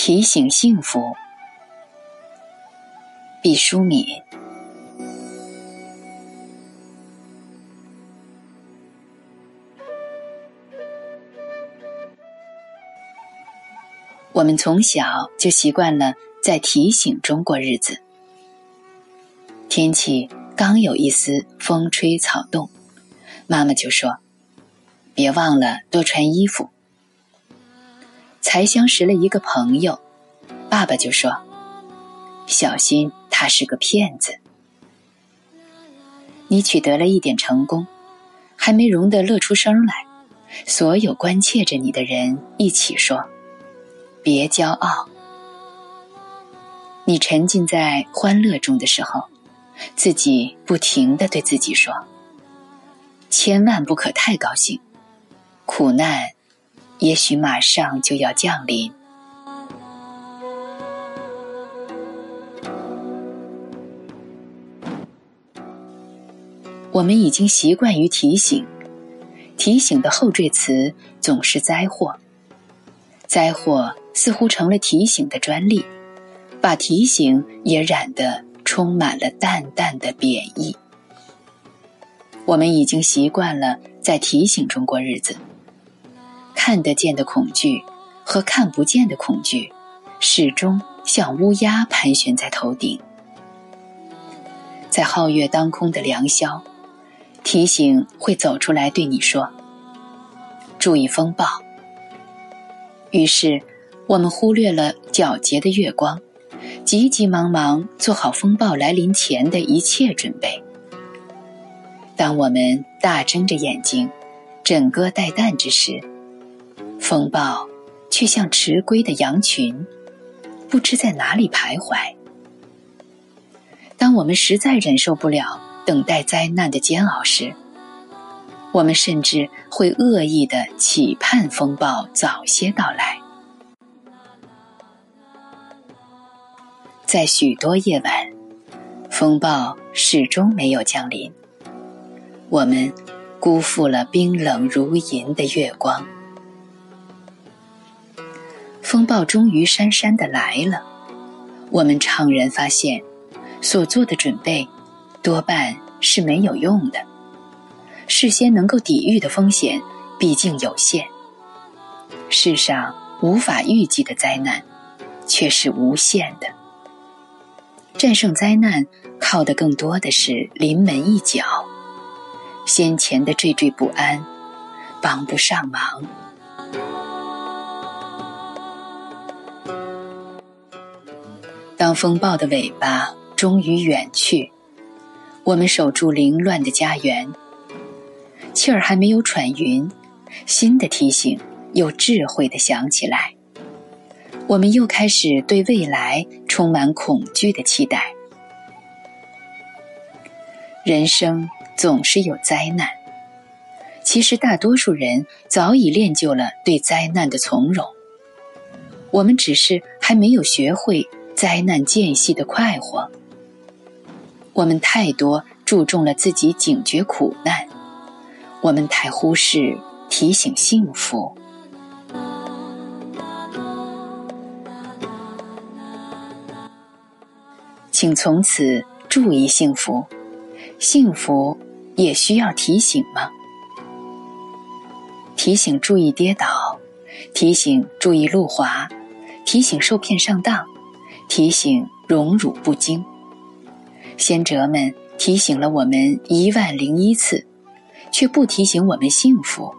提醒幸福，毕淑敏。我们从小就习惯了在提醒中过日子。天气刚有一丝风吹草动，妈妈就说：“别忘了多穿衣服。”才相识了一个朋友，爸爸就说：“小心，他是个骗子。”你取得了一点成功，还没容得乐出声来，所有关切着你的人一起说：“别骄傲。”你沉浸在欢乐中的时候，自己不停的对自己说：“千万不可太高兴，苦难。”也许马上就要降临。我们已经习惯于提醒，提醒的后缀词总是灾祸，灾祸似乎成了提醒的专利，把提醒也染得充满了淡淡的贬义。我们已经习惯了在提醒中过日子。看得见的恐惧和看不见的恐惧，始终像乌鸦盘旋在头顶。在皓月当空的良宵，提醒会走出来对你说：“注意风暴。”于是，我们忽略了皎洁的月光，急急忙忙做好风暴来临前的一切准备。当我们大睁着眼睛，枕戈待旦之时，风暴却像迟归的羊群，不知在哪里徘徊。当我们实在忍受不了等待灾难的煎熬时，我们甚至会恶意的期盼风暴早些到来。在许多夜晚，风暴始终没有降临，我们辜负了冰冷如银的月光。风暴终于姗姗的来了，我们怅然发现，所做的准备多半是没有用的。事先能够抵御的风险毕竟有限。世上无法预计的灾难，却是无限的。战胜灾难靠的更多的是临门一脚，先前的惴惴不安帮不上忙。当风暴的尾巴终于远去，我们守住凌乱的家园，气儿还没有喘匀，新的提醒又智慧的响起来。我们又开始对未来充满恐惧的期待。人生总是有灾难，其实大多数人早已练就了对灾难的从容，我们只是还没有学会。灾难间隙的快活，我们太多注重了自己警觉苦难，我们太忽视提醒幸福。请从此注意幸福，幸福也需要提醒吗？提醒注意跌倒，提醒注意路滑，提醒受骗上当。提醒荣辱不惊，先哲们提醒了我们一万零一次，却不提醒我们幸福。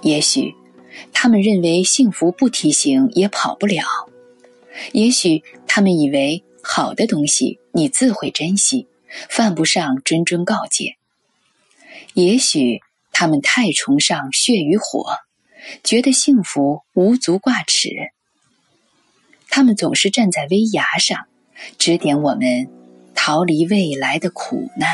也许他们认为幸福不提醒也跑不了，也许他们以为好的东西你自会珍惜，犯不上谆谆告诫。也许他们太崇尚血与火，觉得幸福无足挂齿。他们总是站在危崖上，指点我们逃离未来的苦难。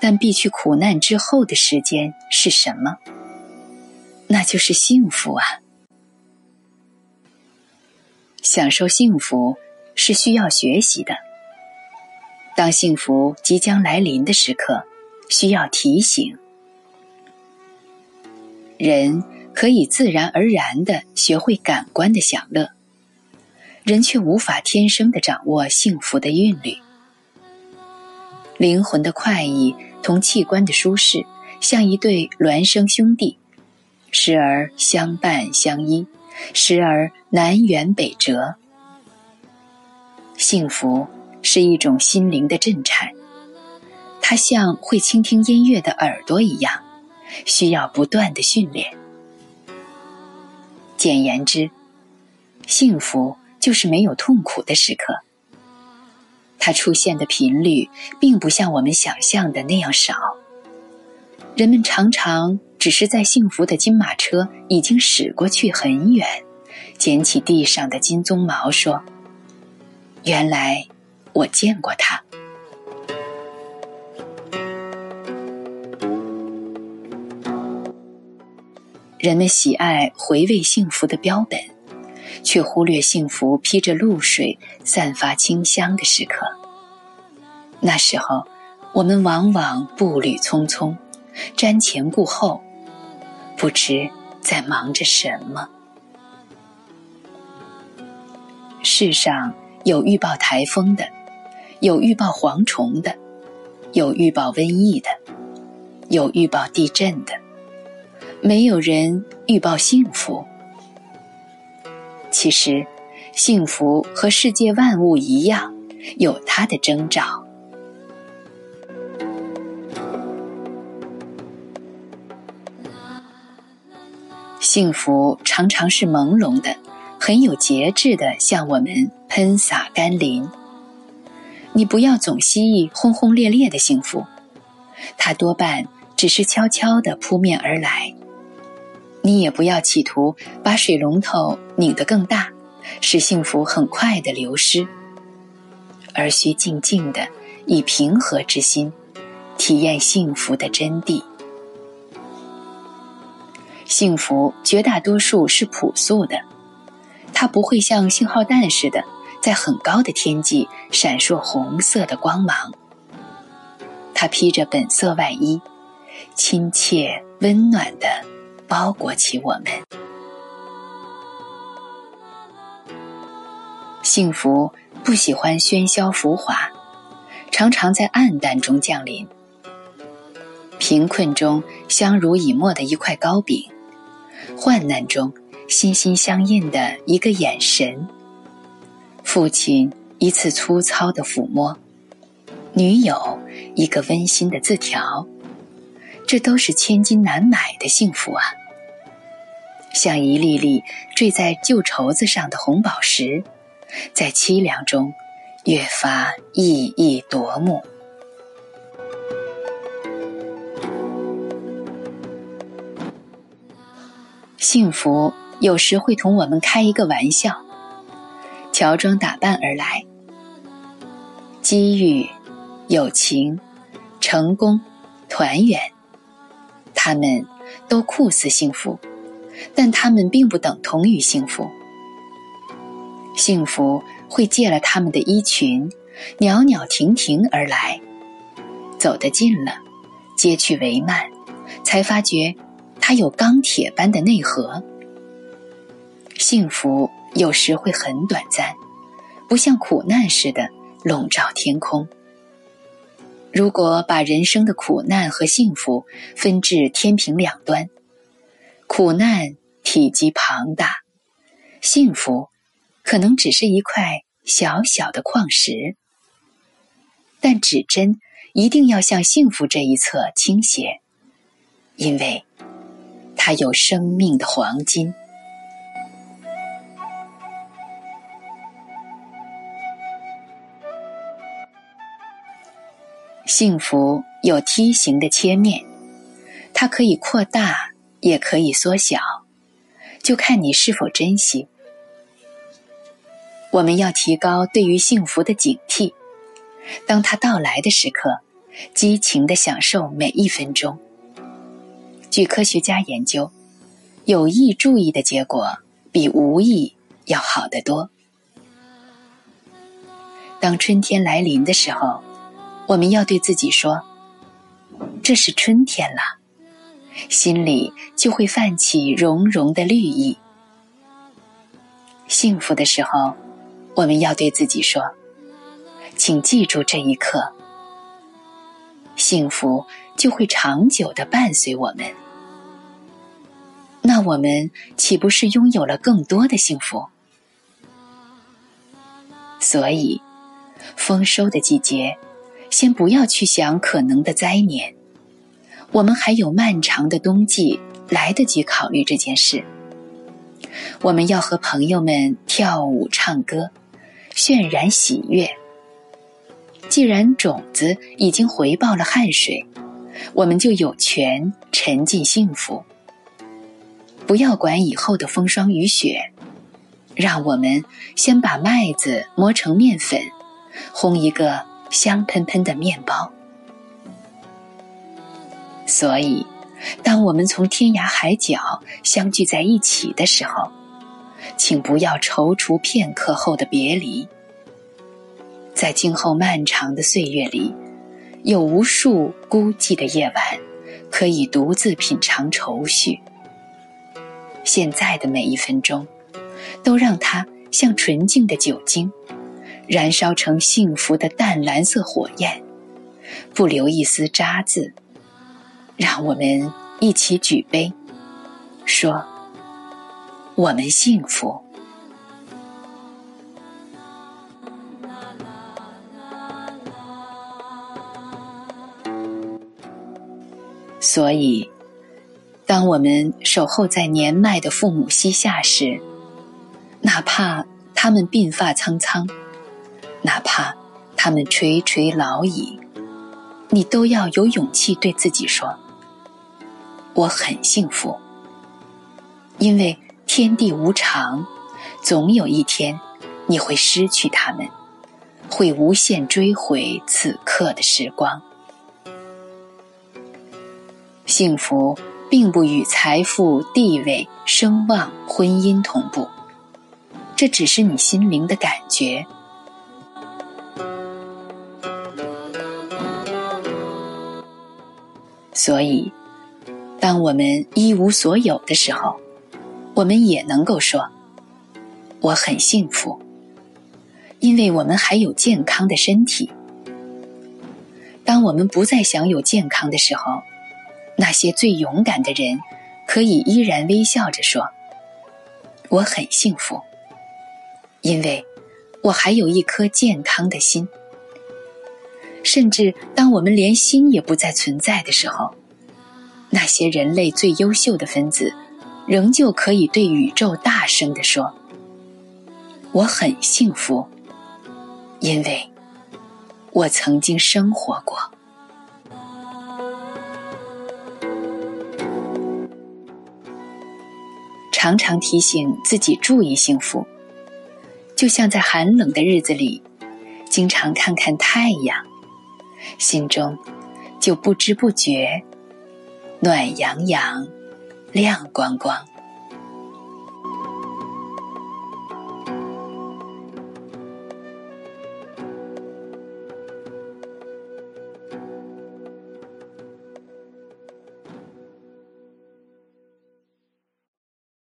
但避去苦难之后的时间是什么？那就是幸福啊！享受幸福是需要学习的。当幸福即将来临的时刻，需要提醒。人可以自然而然地学会感官的享乐，人却无法天生地掌握幸福的韵律。灵魂的快意同器官的舒适，像一对孪生兄弟，时而相伴相依，时而南辕北辙。幸福是一种心灵的震颤，它像会倾听音乐的耳朵一样，需要不断的训练。简言之，幸福就是没有痛苦的时刻。它出现的频率并不像我们想象的那样少。人们常常只是在幸福的金马车已经驶过去很远，捡起地上的金鬃毛，说：“原来我见过它。”人们喜爱回味幸福的标本。却忽略幸福披着露水、散发清香的时刻。那时候，我们往往步履匆匆，瞻前顾后，不知在忙着什么。世上有预报台风的，有预报蝗虫的，有预报瘟疫的，有预报地震的，没有人预报幸福。其实，幸福和世界万物一样，有它的征兆。幸福常常是朦胧的，很有节制的向我们喷洒甘霖。你不要总希冀轰轰烈烈的幸福，它多半只是悄悄的扑面而来。你也不要企图把水龙头拧得更大，使幸福很快的流失，而需静静的以平和之心体验幸福的真谛。幸福绝大多数是朴素的，它不会像信号弹似的在很高的天际闪烁红色的光芒。它披着本色外衣，亲切温暖的。包裹起我们，幸福不喜欢喧嚣浮华，常常在暗淡中降临。贫困中相濡以沫的一块糕饼，患难中心心相印的一个眼神，父亲一次粗糙的抚摸，女友一个温馨的字条。这都是千金难买的幸福啊！像一粒粒坠在旧绸子上的红宝石，在凄凉中越发熠熠夺目。幸福有时会同我们开一个玩笑，乔装打扮而来，机遇、友情、成功、团圆。他们都酷似幸福，但他们并不等同于幸福。幸福会借了他们的衣裙，袅袅婷婷而来，走得近了，接去帷幔，才发觉它有钢铁般的内核。幸福有时会很短暂，不像苦难似的笼罩天空。如果把人生的苦难和幸福分至天平两端，苦难体积庞大，幸福可能只是一块小小的矿石。但指针一定要向幸福这一侧倾斜，因为它有生命的黄金。幸福有梯形的切面，它可以扩大，也可以缩小，就看你是否珍惜。我们要提高对于幸福的警惕，当它到来的时刻，激情的享受每一分钟。据科学家研究，有意注意的结果比无意要好得多。当春天来临的时候。我们要对自己说：“这是春天了，心里就会泛起融融的绿意。幸福的时候，我们要对自己说：“请记住这一刻。”幸福就会长久的伴随我们。那我们岂不是拥有了更多的幸福？所以，丰收的季节，先不要去想可能的灾年。我们还有漫长的冬季，来得及考虑这件事。我们要和朋友们跳舞、唱歌，渲染喜悦。既然种子已经回报了汗水，我们就有权沉浸幸福。不要管以后的风霜雨雪，让我们先把麦子磨成面粉，烘一个香喷喷的面包。所以，当我们从天涯海角相聚在一起的时候，请不要踌躇片刻后的别离。在今后漫长的岁月里，有无数孤寂的夜晚，可以独自品尝愁绪。现在的每一分钟，都让它像纯净的酒精，燃烧成幸福的淡蓝色火焰，不留一丝渣滓。让我们一起举杯，说：“我们幸福。”所以，当我们守候在年迈的父母膝下时，哪怕他们鬓发苍苍，哪怕他们垂垂老矣，你都要有勇气对自己说。我很幸福，因为天地无常，总有一天你会失去他们，会无限追回此刻的时光。幸福并不与财富、地位、声望、婚姻同步，这只是你心灵的感觉。所以。当我们一无所有的时候，我们也能够说：“我很幸福，因为我们还有健康的身体。”当我们不再享有健康的时候，那些最勇敢的人可以依然微笑着说：“我很幸福，因为我还有一颗健康的心。”甚至当我们连心也不再存在的时候，那些人类最优秀的分子，仍旧可以对宇宙大声地说：“我很幸福，因为我曾经生活过。”常常提醒自己注意幸福，就像在寒冷的日子里，经常看看太阳，心中就不知不觉。暖洋洋，亮光光。